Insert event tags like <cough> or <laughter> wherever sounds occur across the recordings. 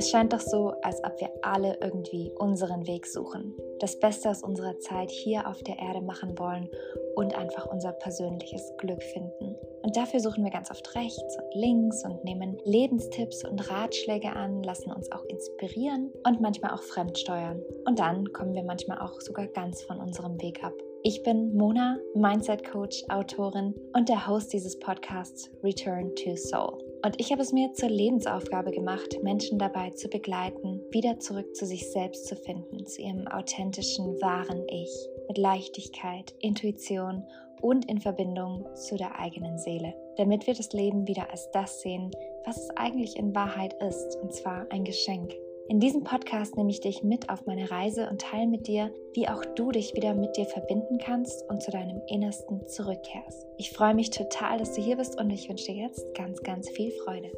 Es scheint doch so, als ob wir alle irgendwie unseren Weg suchen, das Beste aus unserer Zeit hier auf der Erde machen wollen und einfach unser persönliches Glück finden. Und dafür suchen wir ganz oft rechts und links und nehmen Lebenstipps und Ratschläge an, lassen uns auch inspirieren und manchmal auch fremdsteuern. Und dann kommen wir manchmal auch sogar ganz von unserem Weg ab. Ich bin Mona, Mindset Coach, Autorin und der Host dieses Podcasts Return to Soul. Und ich habe es mir zur Lebensaufgabe gemacht, Menschen dabei zu begleiten, wieder zurück zu sich selbst zu finden, zu ihrem authentischen, wahren Ich, mit Leichtigkeit, Intuition und in Verbindung zu der eigenen Seele, damit wir das Leben wieder als das sehen, was es eigentlich in Wahrheit ist, und zwar ein Geschenk. In diesem Podcast nehme ich dich mit auf meine Reise und teile mit dir, wie auch du dich wieder mit dir verbinden kannst und zu deinem Innersten zurückkehrst. Ich freue mich total, dass du hier bist und ich wünsche dir jetzt ganz, ganz viel Freude.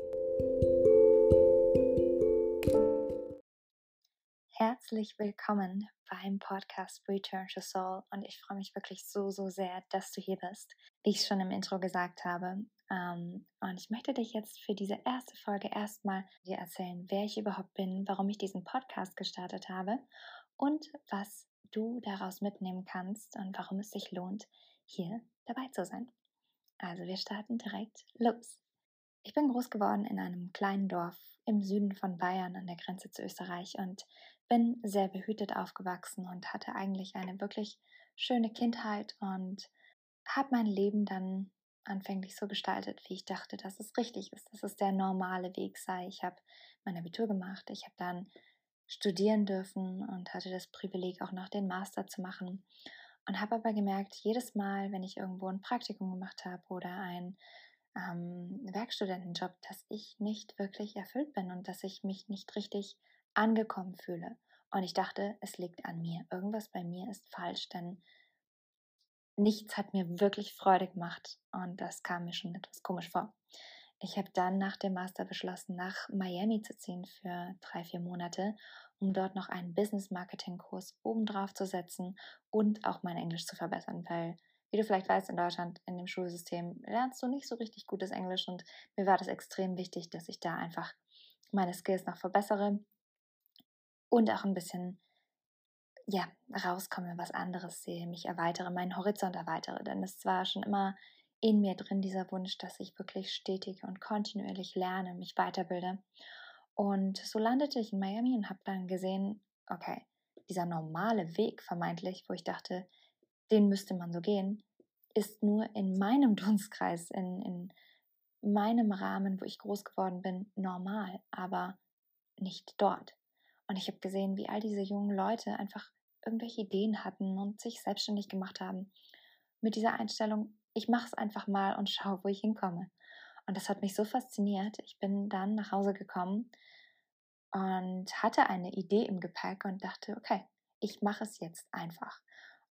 Herzlich willkommen beim Podcast Return to Soul und ich freue mich wirklich so, so sehr, dass du hier bist. Wie ich schon im Intro gesagt habe, ähm, und ich möchte dich jetzt für diese erste Folge erstmal dir erzählen, wer ich überhaupt bin, warum ich diesen Podcast gestartet habe und was du daraus mitnehmen kannst und warum es sich lohnt, hier dabei zu sein. Also wir starten direkt los. Ich bin groß geworden in einem kleinen Dorf im Süden von Bayern an der Grenze zu Österreich und bin sehr behütet aufgewachsen und hatte eigentlich eine wirklich schöne Kindheit und habe mein Leben dann anfänglich so gestaltet, wie ich dachte, dass es richtig ist, dass es der normale Weg sei. Ich habe mein Abitur gemacht, ich habe dann studieren dürfen und hatte das Privileg, auch noch den Master zu machen. Und habe aber gemerkt, jedes Mal, wenn ich irgendwo ein Praktikum gemacht habe oder einen ähm, Werkstudentenjob, dass ich nicht wirklich erfüllt bin und dass ich mich nicht richtig angekommen fühle. Und ich dachte, es liegt an mir. Irgendwas bei mir ist falsch, denn nichts hat mir wirklich Freude gemacht und das kam mir schon etwas komisch vor. Ich habe dann nach dem Master beschlossen, nach Miami zu ziehen für drei, vier Monate, um dort noch einen Business-Marketing-Kurs obendrauf zu setzen und auch mein Englisch zu verbessern, weil, wie du vielleicht weißt, in Deutschland in dem Schulsystem lernst du nicht so richtig gutes Englisch und mir war das extrem wichtig, dass ich da einfach meine Skills noch verbessere und auch ein bisschen ja, rauskomme, was anderes sehe, mich erweitere, meinen Horizont erweitere. Denn es war schon immer in mir drin, dieser Wunsch, dass ich wirklich stetig und kontinuierlich lerne, mich weiterbilde. Und so landete ich in Miami und habe dann gesehen, okay, dieser normale Weg vermeintlich, wo ich dachte, den müsste man so gehen, ist nur in meinem <laughs> Dunstkreis, in, in meinem Rahmen, wo ich groß geworden bin, normal, aber nicht dort. Und ich habe gesehen, wie all diese jungen Leute einfach irgendwelche Ideen hatten und sich selbstständig gemacht haben. Mit dieser Einstellung, ich mache es einfach mal und schaue, wo ich hinkomme. Und das hat mich so fasziniert. Ich bin dann nach Hause gekommen und hatte eine Idee im Gepäck und dachte, okay, ich mache es jetzt einfach.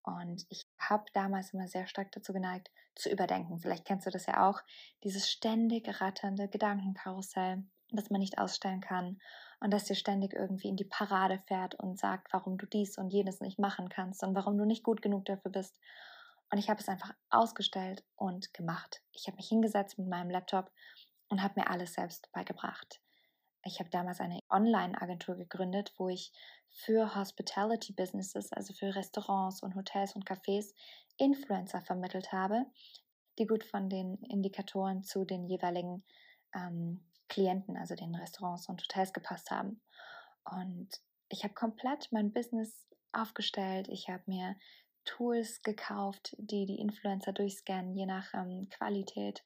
Und ich habe damals immer sehr stark dazu geneigt, zu überdenken. Vielleicht kennst du das ja auch, dieses ständig ratternde Gedankenkarussell, das man nicht ausstellen kann und dass dir ständig irgendwie in die Parade fährt und sagt, warum du dies und jenes nicht machen kannst und warum du nicht gut genug dafür bist. Und ich habe es einfach ausgestellt und gemacht. Ich habe mich hingesetzt mit meinem Laptop und habe mir alles selbst beigebracht. Ich habe damals eine Online-Agentur gegründet, wo ich für Hospitality Businesses, also für Restaurants und Hotels und Cafés, Influencer vermittelt habe, die gut von den Indikatoren zu den jeweiligen ähm, Klienten, also den Restaurants und Hotels gepasst haben. Und ich habe komplett mein Business aufgestellt. Ich habe mir Tools gekauft, die die Influencer durchscannen, je nach ähm, Qualität.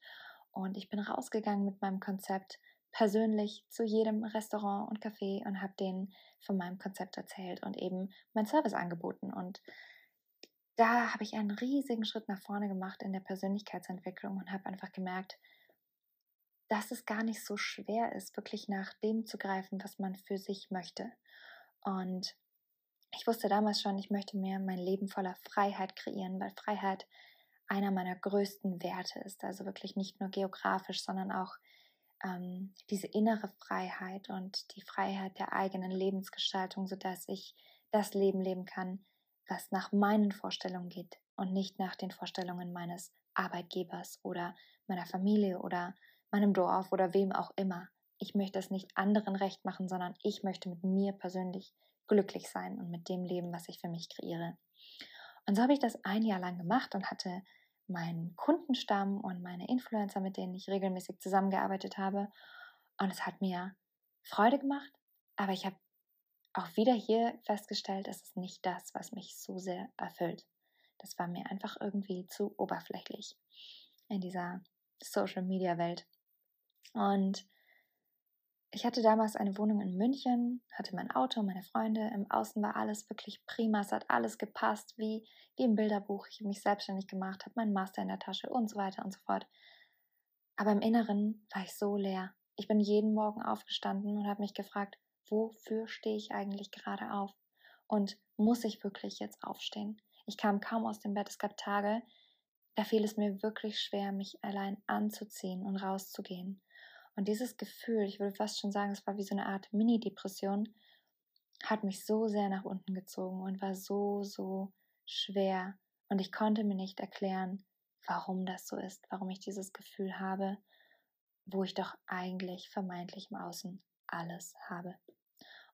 Und ich bin rausgegangen mit meinem Konzept persönlich zu jedem Restaurant und Café und habe denen von meinem Konzept erzählt und eben mein Service angeboten. Und da habe ich einen riesigen Schritt nach vorne gemacht in der Persönlichkeitsentwicklung und habe einfach gemerkt, dass es gar nicht so schwer ist, wirklich nach dem zu greifen, was man für sich möchte. Und ich wusste damals schon, ich möchte mir mein Leben voller Freiheit kreieren, weil Freiheit einer meiner größten Werte ist. Also wirklich nicht nur geografisch, sondern auch ähm, diese innere Freiheit und die Freiheit der eigenen Lebensgestaltung, sodass ich das Leben leben kann, was nach meinen Vorstellungen geht und nicht nach den Vorstellungen meines Arbeitgebers oder meiner Familie oder meinem Dorf oder wem auch immer. ich möchte es nicht anderen recht machen, sondern ich möchte mit mir persönlich glücklich sein und mit dem Leben, was ich für mich kreiere. Und so habe ich das ein Jahr lang gemacht und hatte meinen Kundenstamm und meine Influencer, mit denen ich regelmäßig zusammengearbeitet habe. Und es hat mir Freude gemacht, aber ich habe auch wieder hier festgestellt, es ist nicht das, was mich so sehr erfüllt. Das war mir einfach irgendwie zu oberflächlich in dieser Social-Media-Welt. Und ich hatte damals eine Wohnung in München, hatte mein Auto, meine Freunde. Im Außen war alles wirklich prima. Es hat alles gepasst, wie, wie im Bilderbuch. Ich habe mich selbstständig gemacht, habe meinen Master in der Tasche und so weiter und so fort. Aber im Inneren war ich so leer. Ich bin jeden Morgen aufgestanden und habe mich gefragt, wofür stehe ich eigentlich gerade auf? Und muss ich wirklich jetzt aufstehen? Ich kam kaum aus dem Bett. Es gab Tage, da fiel es mir wirklich schwer, mich allein anzuziehen und rauszugehen. Und dieses Gefühl, ich würde fast schon sagen, es war wie so eine Art Mini-Depression, hat mich so sehr nach unten gezogen und war so, so schwer. Und ich konnte mir nicht erklären, warum das so ist, warum ich dieses Gefühl habe, wo ich doch eigentlich vermeintlich im Außen alles habe.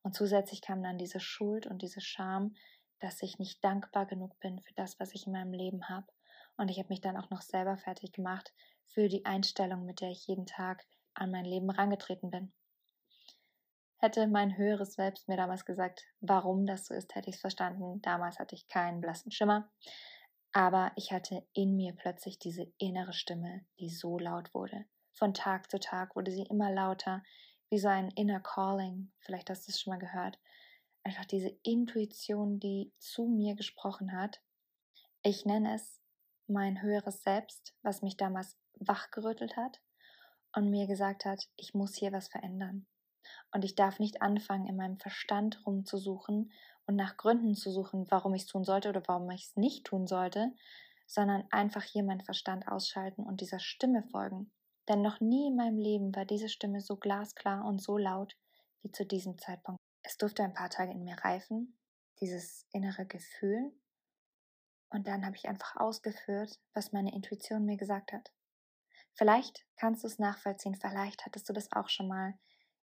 Und zusätzlich kam dann diese Schuld und diese Scham, dass ich nicht dankbar genug bin für das, was ich in meinem Leben habe. Und ich habe mich dann auch noch selber fertig gemacht für die Einstellung, mit der ich jeden Tag an mein Leben rangetreten bin. Hätte mein höheres Selbst mir damals gesagt, warum das so ist, hätte ich es verstanden. Damals hatte ich keinen blassen Schimmer. Aber ich hatte in mir plötzlich diese innere Stimme, die so laut wurde. Von Tag zu Tag wurde sie immer lauter, wie so ein inner Calling. Vielleicht hast du es schon mal gehört. Einfach diese Intuition, die zu mir gesprochen hat. Ich nenne es mein höheres Selbst, was mich damals wachgerüttelt hat und mir gesagt hat, ich muss hier was verändern. Und ich darf nicht anfangen, in meinem Verstand rumzusuchen und nach Gründen zu suchen, warum ich es tun sollte oder warum ich es nicht tun sollte, sondern einfach hier meinen Verstand ausschalten und dieser Stimme folgen. Denn noch nie in meinem Leben war diese Stimme so glasklar und so laut wie zu diesem Zeitpunkt. Es durfte ein paar Tage in mir reifen, dieses innere Gefühl. Und dann habe ich einfach ausgeführt, was meine Intuition mir gesagt hat. Vielleicht kannst du es nachvollziehen, vielleicht hattest du das auch schon mal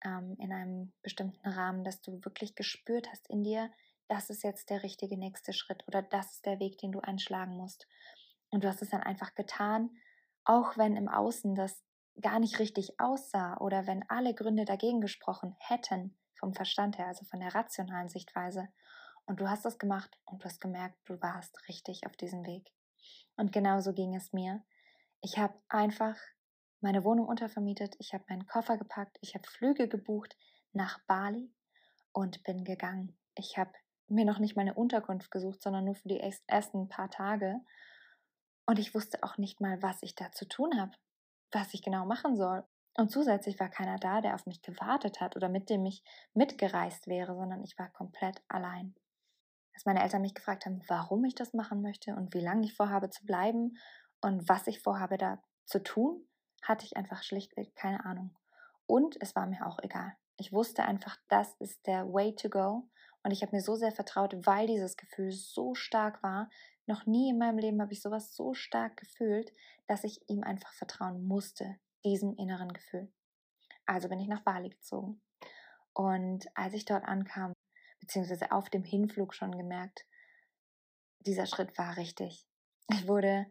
ähm, in einem bestimmten Rahmen, dass du wirklich gespürt hast in dir, das ist jetzt der richtige nächste Schritt oder das ist der Weg, den du einschlagen musst. Und du hast es dann einfach getan, auch wenn im Außen das gar nicht richtig aussah oder wenn alle Gründe dagegen gesprochen hätten, vom Verstand her, also von der rationalen Sichtweise. Und du hast das gemacht und du hast gemerkt, du warst richtig auf diesem Weg. Und genauso ging es mir. Ich habe einfach meine Wohnung untervermietet, ich habe meinen Koffer gepackt, ich habe Flüge gebucht nach Bali und bin gegangen. Ich habe mir noch nicht meine Unterkunft gesucht, sondern nur für die ersten paar Tage. Und ich wusste auch nicht mal, was ich da zu tun habe, was ich genau machen soll. Und zusätzlich war keiner da, der auf mich gewartet hat oder mit dem ich mitgereist wäre, sondern ich war komplett allein. Als meine Eltern mich gefragt haben, warum ich das machen möchte und wie lange ich vorhabe zu bleiben und was ich vorhabe da zu tun, hatte ich einfach schlichtweg keine Ahnung. Und es war mir auch egal. Ich wusste einfach, das ist der Way to go. Und ich habe mir so sehr vertraut, weil dieses Gefühl so stark war. Noch nie in meinem Leben habe ich sowas so stark gefühlt, dass ich ihm einfach vertrauen musste, diesem inneren Gefühl. Also bin ich nach Bali gezogen. Und als ich dort ankam, beziehungsweise auf dem Hinflug schon gemerkt, dieser Schritt war richtig. Ich wurde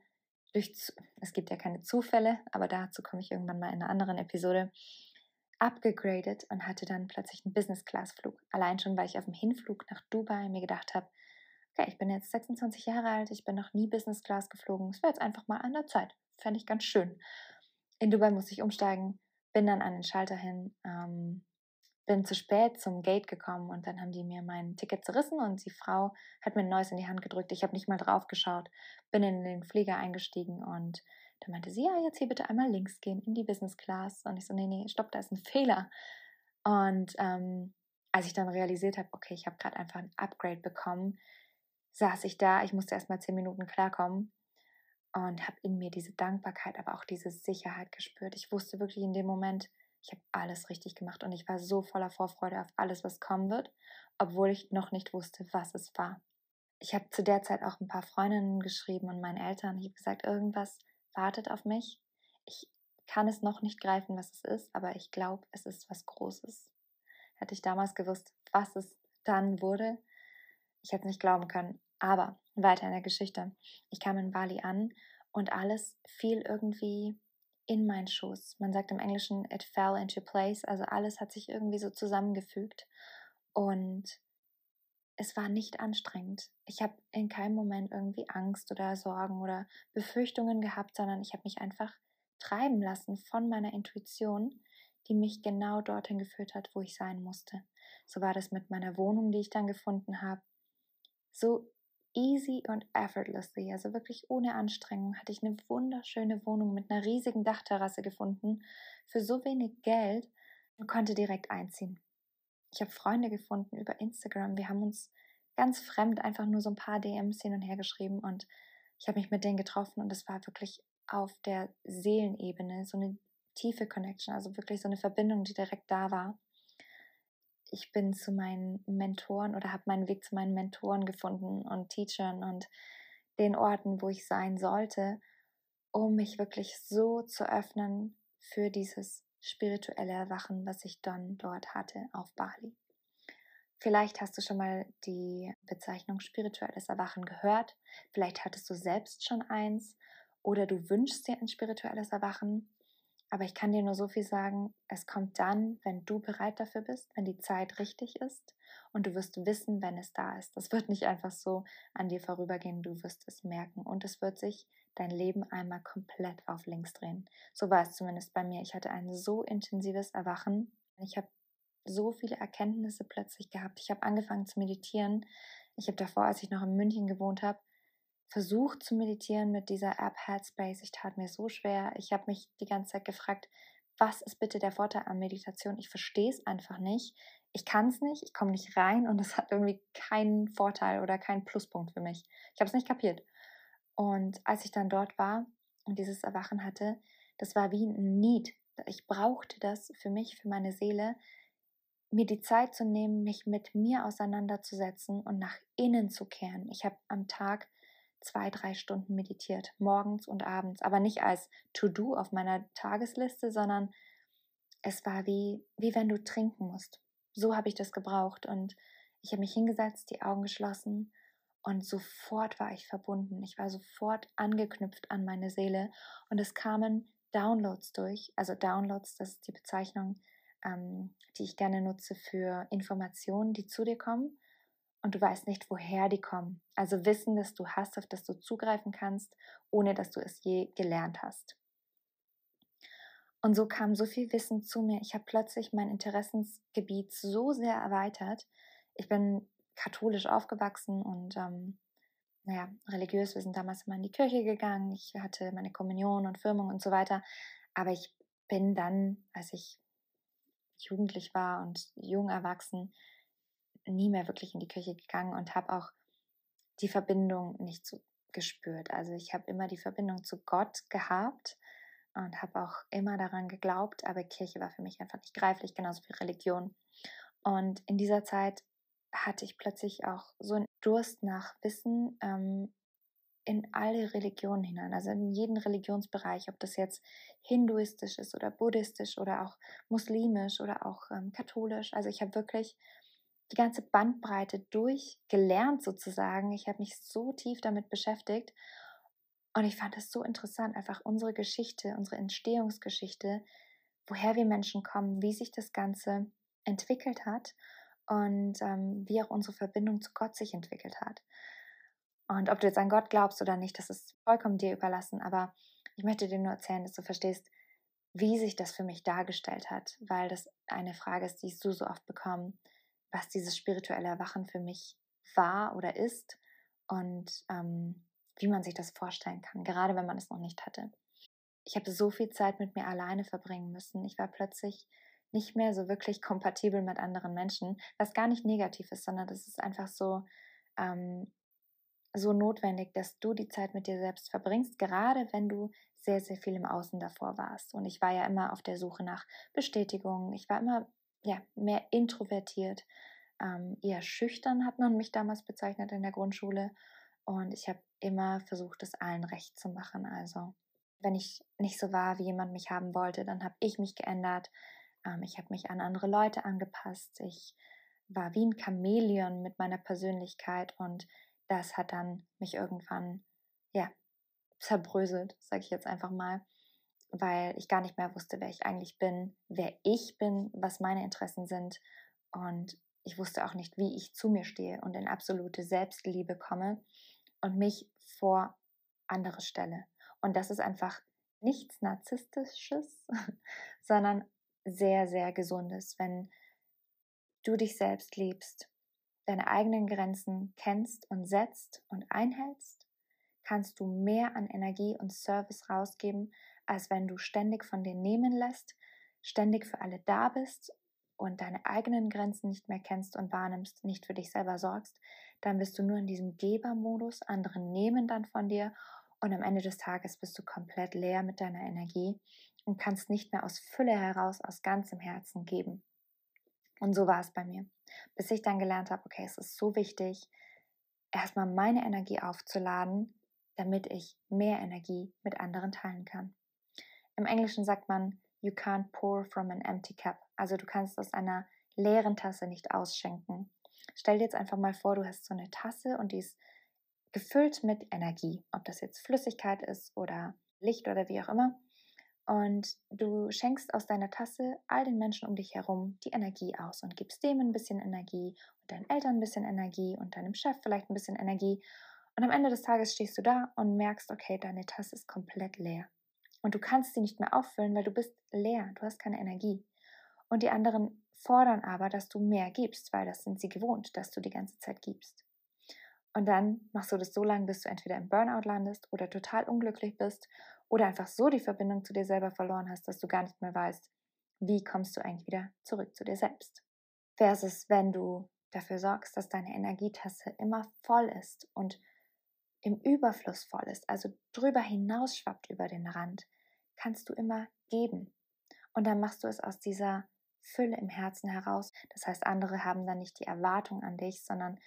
durch, es gibt ja keine Zufälle, aber dazu komme ich irgendwann mal in einer anderen Episode, abgegradet und hatte dann plötzlich einen Business-Class-Flug. Allein schon, weil ich auf dem Hinflug nach Dubai mir gedacht habe, okay, ich bin jetzt 26 Jahre alt, ich bin noch nie Business-Class geflogen, es wäre jetzt einfach mal an der Zeit. Fände ich ganz schön. In Dubai musste ich umsteigen, bin dann an den Schalter hin, ähm, bin zu spät zum Gate gekommen und dann haben die mir mein Ticket zerrissen und die Frau hat mir ein neues in die Hand gedrückt. Ich habe nicht mal drauf geschaut, bin in den Flieger eingestiegen und dann meinte sie, ja, jetzt hier bitte einmal links gehen in die Business Class. Und ich so, nee, nee, stopp, da ist ein <laughs> Fehler. Und ähm, als ich dann realisiert habe, okay, ich habe gerade einfach ein Upgrade bekommen, saß ich da, ich musste erst mal zehn Minuten klarkommen und habe in mir diese Dankbarkeit, aber auch diese Sicherheit gespürt. Ich wusste wirklich in dem Moment, ich habe alles richtig gemacht und ich war so voller Vorfreude auf alles, was kommen wird, obwohl ich noch nicht wusste, was es war. Ich habe zu der Zeit auch ein paar Freundinnen geschrieben und meinen Eltern. Ich habe gesagt, irgendwas wartet auf mich. Ich kann es noch nicht greifen, was es ist, aber ich glaube, es ist was Großes. Hätte ich damals gewusst, was es dann wurde, ich hätte es nicht glauben können. Aber weiter in der Geschichte. Ich kam in Bali an und alles fiel irgendwie in meinen Schoß. Man sagt im Englischen, it fell into place. Also alles hat sich irgendwie so zusammengefügt. Und es war nicht anstrengend. Ich habe in keinem Moment irgendwie Angst oder Sorgen oder Befürchtungen gehabt, sondern ich habe mich einfach treiben lassen von meiner Intuition, die mich genau dorthin geführt hat, wo ich sein musste. So war das mit meiner Wohnung, die ich dann gefunden habe. So easy und effortlessly, also wirklich ohne Anstrengung, hatte ich eine wunderschöne Wohnung mit einer riesigen Dachterrasse gefunden für so wenig Geld und konnte direkt einziehen. Ich habe Freunde gefunden über Instagram. Wir haben uns ganz fremd einfach nur so ein paar DMs hin und her geschrieben und ich habe mich mit denen getroffen und es war wirklich auf der Seelenebene so eine tiefe Connection, also wirklich so eine Verbindung, die direkt da war. Ich bin zu meinen Mentoren oder habe meinen Weg zu meinen Mentoren gefunden und Teachern und den Orten, wo ich sein sollte, um mich wirklich so zu öffnen für dieses spirituelle Erwachen, was ich dann dort hatte auf Bali. Vielleicht hast du schon mal die Bezeichnung spirituelles Erwachen gehört, vielleicht hattest du selbst schon eins oder du wünschst dir ein spirituelles Erwachen. Aber ich kann dir nur so viel sagen, es kommt dann, wenn du bereit dafür bist, wenn die Zeit richtig ist und du wirst wissen, wenn es da ist. Das wird nicht einfach so an dir vorübergehen, du wirst es merken und es wird sich dein Leben einmal komplett auf links drehen. So war es zumindest bei mir. Ich hatte ein so intensives Erwachen. Ich habe so viele Erkenntnisse plötzlich gehabt. Ich habe angefangen zu meditieren. Ich habe davor, als ich noch in München gewohnt habe, versucht zu meditieren mit dieser App Headspace. Ich tat mir so schwer. Ich habe mich die ganze Zeit gefragt, was ist bitte der Vorteil an Meditation? Ich verstehe es einfach nicht. Ich kann es nicht, ich komme nicht rein und es hat irgendwie keinen Vorteil oder keinen Pluspunkt für mich. Ich habe es nicht kapiert. Und als ich dann dort war und dieses Erwachen hatte, das war wie ein Need. Ich brauchte das für mich, für meine Seele, mir die Zeit zu nehmen, mich mit mir auseinanderzusetzen und nach innen zu kehren. Ich habe am Tag zwei, drei Stunden meditiert, morgens und abends, aber nicht als To-Do auf meiner Tagesliste, sondern es war wie, wie wenn du trinken musst. So habe ich das gebraucht und ich habe mich hingesetzt, die Augen geschlossen und sofort war ich verbunden. Ich war sofort angeknüpft an meine Seele und es kamen Downloads durch. Also Downloads, das ist die Bezeichnung, ähm, die ich gerne nutze für Informationen, die zu dir kommen und du weißt nicht, woher die kommen. Also Wissen, das du hast, auf das du zugreifen kannst, ohne dass du es je gelernt hast. Und so kam so viel Wissen zu mir. Ich habe plötzlich mein Interessensgebiet so sehr erweitert. Ich bin katholisch aufgewachsen und ähm, naja, religiös. Wir sind damals immer in die Kirche gegangen. Ich hatte meine Kommunion und Firmung und so weiter. Aber ich bin dann, als ich jugendlich war und jung erwachsen, nie mehr wirklich in die Kirche gegangen und habe auch die Verbindung nicht so gespürt. Also ich habe immer die Verbindung zu Gott gehabt und habe auch immer daran geglaubt, aber Kirche war für mich einfach nicht greiflich, genauso wie Religion. Und in dieser Zeit hatte ich plötzlich auch so einen Durst nach Wissen ähm, in alle Religionen hinein, also in jeden Religionsbereich, ob das jetzt hinduistisch ist oder buddhistisch oder auch muslimisch oder auch ähm, katholisch. Also ich habe wirklich die ganze Bandbreite durchgelernt sozusagen. Ich habe mich so tief damit beschäftigt und ich fand es so interessant, einfach unsere Geschichte, unsere Entstehungsgeschichte, woher wir Menschen kommen, wie sich das Ganze entwickelt hat und ähm, wie auch unsere Verbindung zu Gott sich entwickelt hat. Und ob du jetzt an Gott glaubst oder nicht, das ist vollkommen dir überlassen, aber ich möchte dir nur erzählen, dass du verstehst, wie sich das für mich dargestellt hat, weil das eine Frage ist, die ich so, so oft bekomme was dieses spirituelle Erwachen für mich war oder ist und ähm, wie man sich das vorstellen kann, gerade wenn man es noch nicht hatte. Ich habe so viel Zeit mit mir alleine verbringen müssen. Ich war plötzlich nicht mehr so wirklich kompatibel mit anderen Menschen, was gar nicht negativ ist, sondern das ist einfach so, ähm, so notwendig, dass du die Zeit mit dir selbst verbringst, gerade wenn du sehr, sehr viel im Außen davor warst. Und ich war ja immer auf der Suche nach Bestätigung. Ich war immer ja, mehr introvertiert, ähm, eher schüchtern hat man mich damals bezeichnet in der Grundschule. Und ich habe immer versucht, es allen recht zu machen. Also wenn ich nicht so war, wie jemand mich haben wollte, dann habe ich mich geändert. Ähm, ich habe mich an andere Leute angepasst. Ich war wie ein Chamäleon mit meiner Persönlichkeit und das hat dann mich irgendwann, ja, zerbröselt, sage ich jetzt einfach mal, weil ich gar nicht mehr wusste, wer ich eigentlich bin, wer ich bin, was meine Interessen sind und ich wusste auch nicht, wie ich zu mir stehe und in absolute Selbstliebe komme und mich vor andere stelle. Und das ist einfach nichts Narzisstisches, <laughs> sondern sehr, sehr Gesundes, wenn du dich selbst liebst, deine eigenen Grenzen kennst und setzt und einhältst, kannst du mehr an Energie und Service rausgeben, als wenn du ständig von dir nehmen lässt, ständig für alle da bist und deine eigenen Grenzen nicht mehr kennst und wahrnimmst, nicht für dich selber sorgst, dann bist du nur in diesem Gebermodus, andere nehmen dann von dir und am Ende des Tages bist du komplett leer mit deiner Energie und kannst nicht mehr aus Fülle heraus, aus ganzem Herzen geben. Und so war es bei mir, bis ich dann gelernt habe, okay, es ist so wichtig, erstmal meine Energie aufzuladen, damit ich mehr Energie mit anderen teilen kann. Im Englischen sagt man, you can't pour from an empty cup. Also du kannst aus einer leeren Tasse nicht ausschenken. Stell dir jetzt einfach mal vor, du hast so eine Tasse und die ist gefüllt mit Energie, ob das jetzt Flüssigkeit ist oder Licht oder wie auch immer. Und du schenkst aus deiner Tasse all den Menschen um dich herum die Energie aus und gibst dem ein bisschen Energie und deinen Eltern ein bisschen Energie und deinem Chef vielleicht ein bisschen Energie. Und am Ende des Tages stehst du da und merkst, okay, deine Tasse ist komplett leer. Und du kannst sie nicht mehr auffüllen, weil du bist leer, du hast keine Energie. Und die anderen fordern aber, dass du mehr gibst, weil das sind sie gewohnt, dass du die ganze Zeit gibst. Und dann machst du das so lange, bis du entweder im Burnout landest oder total unglücklich bist oder einfach so die Verbindung zu dir selber verloren hast, dass du gar nicht mehr weißt, wie kommst du eigentlich wieder zurück zu dir selbst. Versus wenn du dafür sorgst, dass deine Energietasse immer voll ist und im Überfluss voll ist, also drüber hinaus schwappt über den Rand, kannst du immer geben. Und dann machst du es aus dieser Fülle im Herzen heraus. Das heißt, andere haben dann nicht die Erwartung an dich, sondern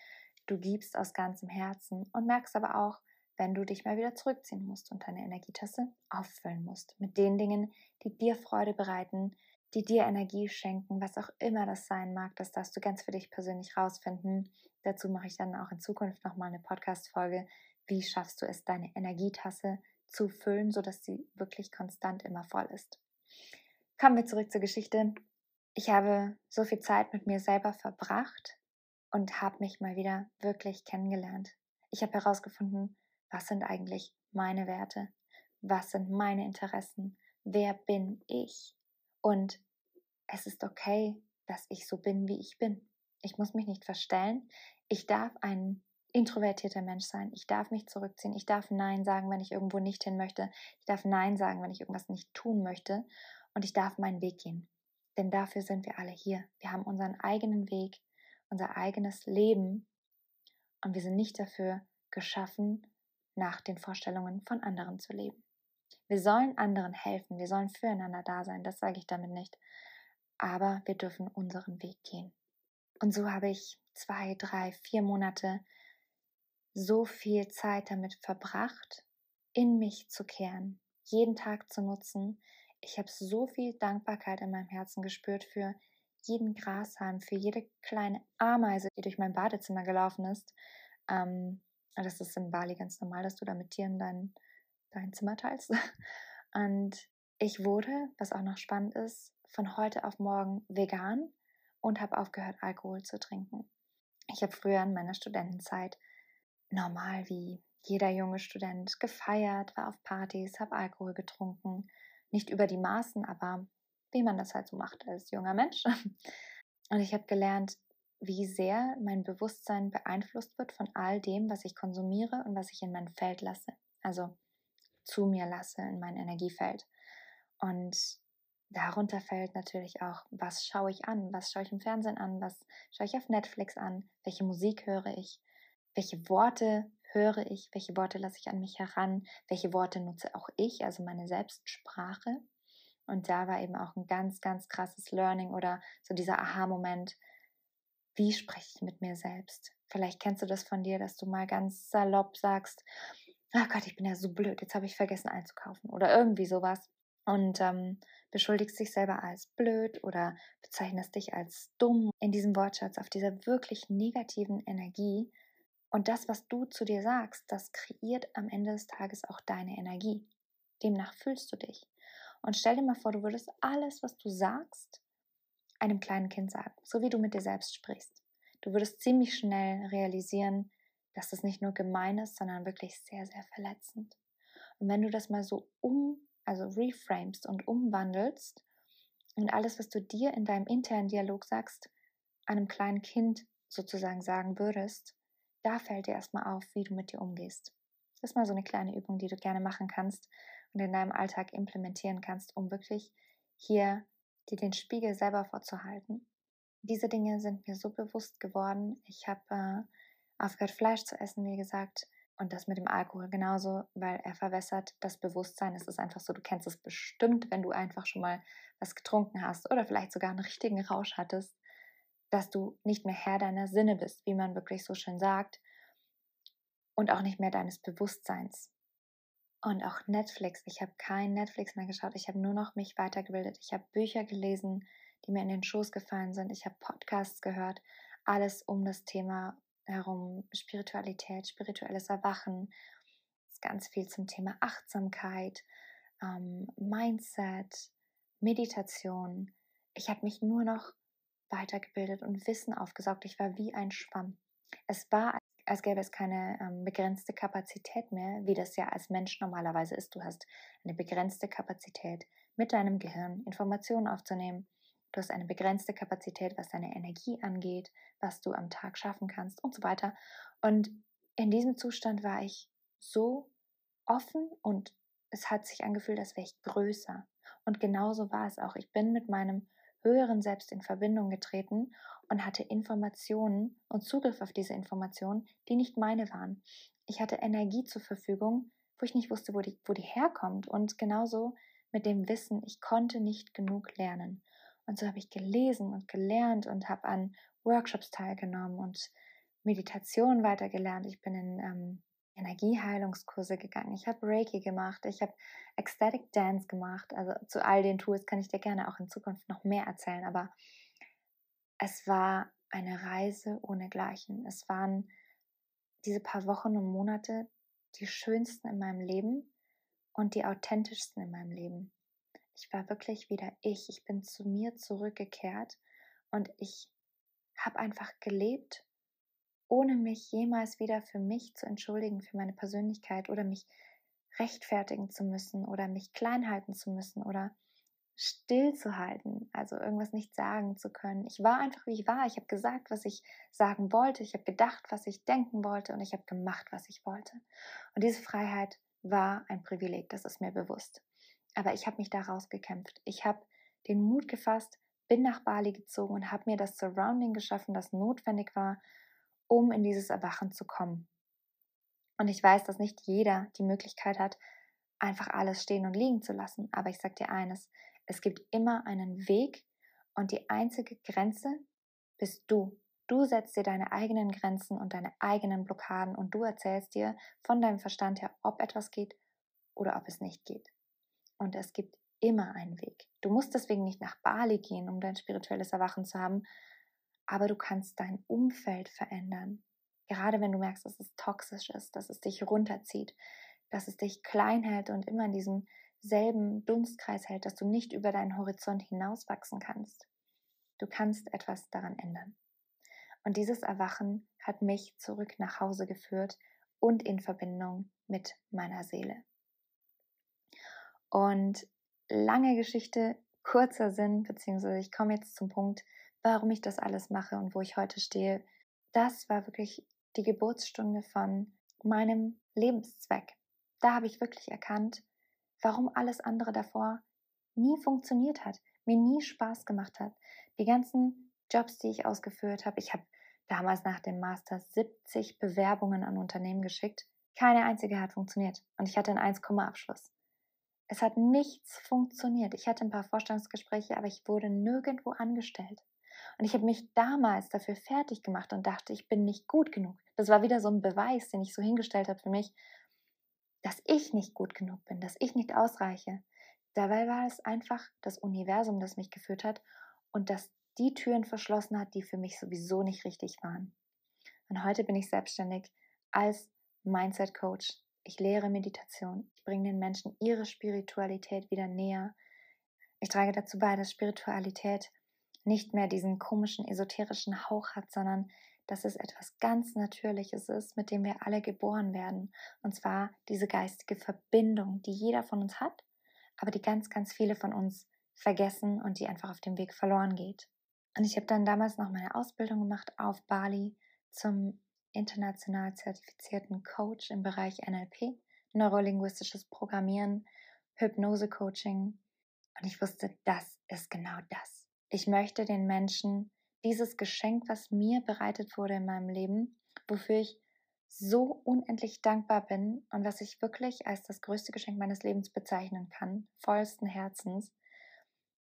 du gibst aus ganzem Herzen und merkst aber auch, wenn du dich mal wieder zurückziehen musst und deine Energietasse auffüllen musst mit den Dingen, die dir Freude bereiten, die dir Energie schenken, was auch immer das sein mag, das darfst du ganz für dich persönlich rausfinden. Dazu mache ich dann auch in Zukunft nochmal eine Podcast-Folge. Wie schaffst du es, deine Energietasse zu füllen, sodass sie wirklich konstant immer voll ist? Kommen wir zurück zur Geschichte. Ich habe so viel Zeit mit mir selber verbracht und habe mich mal wieder wirklich kennengelernt. Ich habe herausgefunden, was sind eigentlich meine Werte? Was sind meine Interessen? Wer bin ich? Und es ist okay, dass ich so bin, wie ich bin. Ich muss mich nicht verstellen. Ich darf ein introvertierter Mensch sein. Ich darf mich zurückziehen. Ich darf Nein sagen, wenn ich irgendwo nicht hin möchte. Ich darf Nein sagen, wenn ich irgendwas nicht tun möchte. Und ich darf meinen Weg gehen. Denn dafür sind wir alle hier. Wir haben unseren eigenen Weg, unser eigenes Leben. Und wir sind nicht dafür geschaffen, nach den Vorstellungen von anderen zu leben. Wir sollen anderen helfen, wir sollen füreinander da sein, das sage ich damit nicht. Aber wir dürfen unseren Weg gehen. Und so habe ich zwei, drei, vier Monate so viel Zeit damit verbracht, in mich zu kehren, jeden Tag zu nutzen. Ich habe so viel Dankbarkeit in meinem Herzen gespürt für jeden Grashalm, für jede kleine Ameise, die durch mein Badezimmer gelaufen ist. Ähm, das ist in Bali ganz normal, dass du da mit Tieren dein, dein Zimmer teilst. <laughs> Und ich wurde, was auch noch spannend ist, von heute auf morgen vegan und habe aufgehört, Alkohol zu trinken. Ich habe früher in meiner Studentenzeit normal wie jeder junge Student gefeiert, war auf Partys, habe Alkohol getrunken. Nicht über die Maßen, aber wie man das halt so macht als junger Mensch. <laughs> Und ich habe gelernt, wie sehr mein Bewusstsein beeinflusst wird von all dem, was ich konsumiere und was ich in mein Feld lasse. Also zu mir lasse, in mein Energiefeld. Und darunter fällt natürlich auch, was schaue ich an, was schaue ich im Fernsehen an, was schaue ich auf Netflix an, welche Musik höre ich, welche Worte höre ich, welche Worte lasse ich an mich heran, welche Worte nutze auch ich, also meine Selbstsprache. Und da war eben auch ein ganz, ganz krasses Learning oder so dieser Aha-Moment, wie spreche ich mit mir selbst? Vielleicht kennst du das von dir, dass du mal ganz salopp sagst, ach Gott, ich bin ja so blöd, jetzt habe ich vergessen einzukaufen oder irgendwie sowas. Und ähm, beschuldigst dich selber als blöd oder bezeichnest dich als dumm in diesem Wortschatz, auf dieser wirklich negativen Energie. Und das, was du zu dir sagst, das kreiert am Ende des Tages auch deine Energie. Demnach fühlst du dich. Und stell dir mal vor, du würdest alles, was du sagst, einem kleinen Kind sagen, so wie du mit dir selbst sprichst. Du würdest ziemlich schnell realisieren, dass das nicht nur gemein ist, sondern wirklich sehr, sehr verletzend. Und wenn du das mal so um, also reframest und umwandelst und alles, was du dir in deinem internen Dialog sagst, einem kleinen Kind sozusagen sagen würdest, da fällt dir erstmal auf, wie du mit dir umgehst. Das ist mal so eine kleine Übung, die du gerne machen kannst und in deinem Alltag implementieren kannst, um wirklich hier dir den Spiegel selber vorzuhalten. Diese Dinge sind mir so bewusst geworden. Ich habe äh, aufgehört, Fleisch zu essen, wie gesagt. Und das mit dem Alkohol genauso, weil er verwässert das Bewusstsein. Es ist einfach so, du kennst es bestimmt, wenn du einfach schon mal was getrunken hast oder vielleicht sogar einen richtigen Rausch hattest, dass du nicht mehr Herr deiner Sinne bist, wie man wirklich so schön sagt, und auch nicht mehr deines Bewusstseins. Und auch Netflix. Ich habe kein Netflix mehr geschaut. Ich habe nur noch mich weitergebildet. Ich habe Bücher gelesen, die mir in den Schoß gefallen sind. Ich habe Podcasts gehört. Alles um das Thema herum. Spiritualität, spirituelles Erwachen. Ganz viel zum Thema Achtsamkeit, ähm, Mindset, Meditation. Ich habe mich nur noch weitergebildet und Wissen aufgesaugt. Ich war wie ein Schwamm. Es war als gäbe es keine ähm, begrenzte Kapazität mehr, wie das ja als Mensch normalerweise ist. Du hast eine begrenzte Kapazität, mit deinem Gehirn Informationen aufzunehmen. Du hast eine begrenzte Kapazität, was deine Energie angeht, was du am Tag schaffen kannst und so weiter. Und in diesem Zustand war ich so offen und es hat sich angefühlt, als wäre ich größer. Und genauso war es auch. Ich bin mit meinem höheren Selbst in Verbindung getreten und hatte Informationen und Zugriff auf diese Informationen, die nicht meine waren. Ich hatte Energie zur Verfügung, wo ich nicht wusste, wo die, wo die herkommt. Und genauso mit dem Wissen, ich konnte nicht genug lernen. Und so habe ich gelesen und gelernt und habe an Workshops teilgenommen und Meditation weitergelernt. Ich bin in ähm, Energieheilungskurse gegangen. Ich habe Reiki gemacht. Ich habe Ecstatic Dance gemacht. Also zu all den Tools kann ich dir gerne auch in Zukunft noch mehr erzählen. Aber es war eine Reise ohnegleichen. Es waren diese paar Wochen und Monate die schönsten in meinem Leben und die authentischsten in meinem Leben. Ich war wirklich wieder ich. Ich bin zu mir zurückgekehrt und ich habe einfach gelebt, ohne mich jemals wieder für mich zu entschuldigen, für meine Persönlichkeit oder mich rechtfertigen zu müssen oder mich klein halten zu müssen oder stillzuhalten, also irgendwas nicht sagen zu können. Ich war einfach, wie ich war. Ich habe gesagt, was ich sagen wollte. Ich habe gedacht, was ich denken wollte und ich habe gemacht, was ich wollte. Und diese Freiheit war ein Privileg, das ist mir bewusst. Aber ich habe mich da rausgekämpft. Ich habe den Mut gefasst, bin nach Bali gezogen und habe mir das Surrounding geschaffen, das notwendig war, um in dieses Erwachen zu kommen. Und ich weiß, dass nicht jeder die Möglichkeit hat, einfach alles stehen und liegen zu lassen. Aber ich sage dir eines, es gibt immer einen Weg und die einzige Grenze bist du. Du setzt dir deine eigenen Grenzen und deine eigenen Blockaden und du erzählst dir von deinem Verstand her, ob etwas geht oder ob es nicht geht. Und es gibt immer einen Weg. Du musst deswegen nicht nach Bali gehen, um dein spirituelles Erwachen zu haben, aber du kannst dein Umfeld verändern. Gerade wenn du merkst, dass es toxisch ist, dass es dich runterzieht, dass es dich klein hält und immer in diesem selben Dunstkreis hält, dass du nicht über deinen Horizont hinauswachsen kannst. Du kannst etwas daran ändern. Und dieses Erwachen hat mich zurück nach Hause geführt und in Verbindung mit meiner Seele. Und lange Geschichte, kurzer Sinn, beziehungsweise ich komme jetzt zum Punkt, warum ich das alles mache und wo ich heute stehe. Das war wirklich die Geburtsstunde von meinem Lebenszweck. Da habe ich wirklich erkannt, warum alles andere davor nie funktioniert hat, mir nie Spaß gemacht hat. Die ganzen Jobs, die ich ausgeführt habe, ich habe damals nach dem Master 70 Bewerbungen an Unternehmen geschickt. Keine einzige hat funktioniert und ich hatte einen 1, Abschluss. Es hat nichts funktioniert. Ich hatte ein paar Vorstellungsgespräche, aber ich wurde nirgendwo angestellt. Und ich habe mich damals dafür fertig gemacht und dachte, ich bin nicht gut genug. Das war wieder so ein Beweis, den ich so hingestellt habe für mich. dass ich nicht gut genug bin, dass ich nicht ausreiche. Dabei war es einfach das Universum, das mich geführt hat und das die Türen verschlossen hat, die für mich sowieso nicht richtig waren. Und heute bin ich selbstständig als Mindset Coach. Ich lehre Meditation. Ich bringe den Menschen ihre Spiritualität wieder näher. Ich trage dazu bei, dass Spiritualität nicht mehr diesen komischen esoterischen Hauch hat, sondern dass es etwas ganz Natürliches ist, mit dem wir alle geboren werden. Und zwar diese geistige Verbindung, die jeder von uns hat, aber die ganz, ganz viele von uns vergessen und die einfach auf dem Weg verloren geht. Und ich habe dann damals noch meine Ausbildung gemacht auf Bali zum international zertifizierten Coach im Bereich NLP, neurolinguistisches Programmieren, Hypnose-Coaching. Und ich wusste, das ist genau das. Ich möchte den Menschen dieses Geschenk, was mir bereitet wurde in meinem Leben, wofür ich so unendlich dankbar bin und was ich wirklich als das größte Geschenk meines Lebens bezeichnen kann, vollsten Herzens,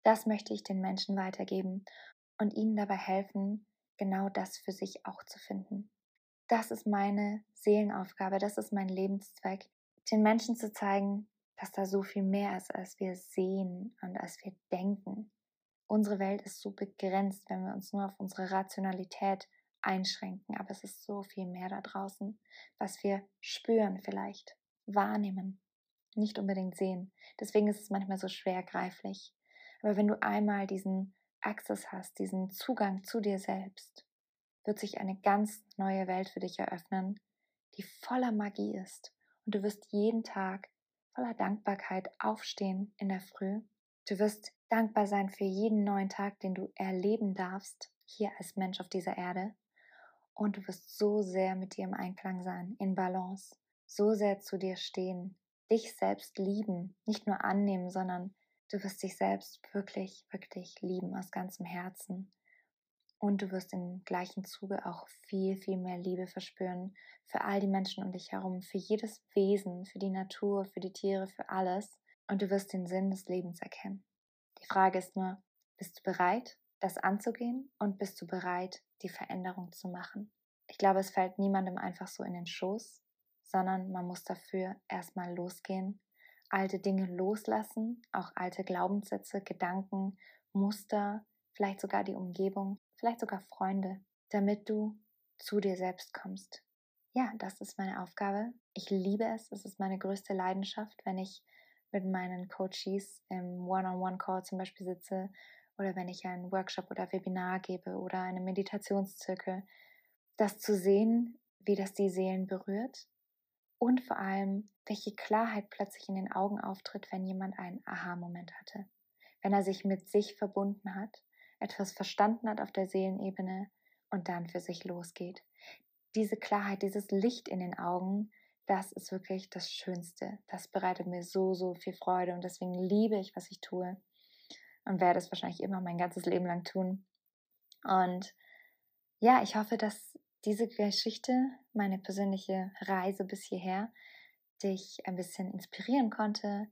das möchte ich den Menschen weitergeben und ihnen dabei helfen, genau das für sich auch zu finden. Das ist meine Seelenaufgabe, das ist mein Lebenszweck, den Menschen zu zeigen, dass da so viel mehr ist, als wir sehen und als wir denken. Unsere Welt ist so begrenzt, wenn wir uns nur auf unsere Rationalität einschränken, aber es ist so viel mehr da draußen, was wir spüren vielleicht, wahrnehmen, nicht unbedingt sehen. Deswegen ist es manchmal so schwer greiflich. Aber wenn du einmal diesen Access hast, diesen Zugang zu dir selbst, wird sich eine ganz neue Welt für dich eröffnen, die voller Magie ist. Und du wirst jeden Tag voller Dankbarkeit aufstehen in der Früh. Du wirst dankbar sein für jeden neuen Tag, den du erleben darfst, hier als Mensch auf dieser Erde. Und du wirst so sehr mit dir im Einklang sein, in Balance, so sehr zu dir stehen, dich selbst lieben, nicht nur annehmen, sondern Du wirst dich selbst wirklich, wirklich lieben aus ganzem Herzen. Und du wirst im gleichen Zuge auch viel, viel mehr Liebe verspüren für all die Menschen um dich herum, für jedes Wesen, für die Natur, für die Tiere, für alles. Und du wirst den Sinn des Lebens erkennen. Die Frage ist nur, bist du bereit, das anzugehen und bist du bereit, die Veränderung zu machen? Ich glaube, es fällt niemandem einfach so in den Schoß, sondern man muss dafür erstmal losgehen alte Dinge loslassen, auch alte Glaubenssätze, Gedanken, Muster, vielleicht sogar die Umgebung, vielleicht sogar Freunde, damit du zu dir selbst kommst. Ja, das ist meine Aufgabe. Ich liebe es. Es ist meine größte Leidenschaft, wenn ich mit meinen Coaches im One-on-One-Call zum Beispiel sitze oder wenn ich einen Workshop oder Webinar gebe oder einen Meditationszirkel, das zu sehen, wie das die Seelen berührt und vor allem, welche Klarheit plötzlich in den Augen auftritt, wenn jemand einen Aha-Moment hatte, wenn er sich mit sich verbunden hat, etwas verstanden hat auf der Seelenebene und dann für sich losgeht. Diese Klarheit, dieses Licht in den Augen, das ist wirklich das Schönste. Das bereitet mir so, so viel Freude und deswegen liebe ich, was ich tue und werde es wahrscheinlich immer mein ganzes Leben lang tun. Und ja, ich hoffe, dass diese Geschichte, meine persönliche Reise bis hierher, dich ein bisschen inspirieren konnte.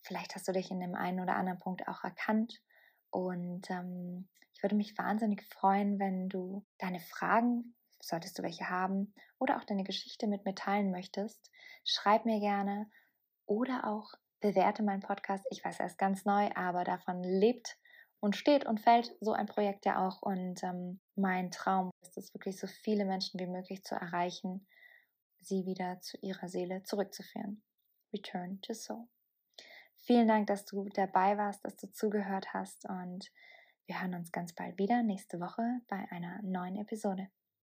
Vielleicht hast du dich in dem einen oder anderen Punkt auch erkannt. Und ähm, ich würde mich wahnsinnig freuen, wenn du deine Fragen, solltest du welche haben, oder auch deine Geschichte mit mir teilen möchtest. Schreib mir gerne oder auch bewerte meinen Podcast. Ich weiß, er ist ganz neu, aber davon lebt und steht und fällt so ein Projekt ja auch. Und ähm, mein Traum ist es wirklich, so viele Menschen wie möglich zu erreichen, sie wieder zu ihrer Seele zurückzuführen. Return to Soul. Vielen Dank, dass du dabei warst, dass du zugehört hast und wir hören uns ganz bald wieder nächste Woche bei einer neuen Episode.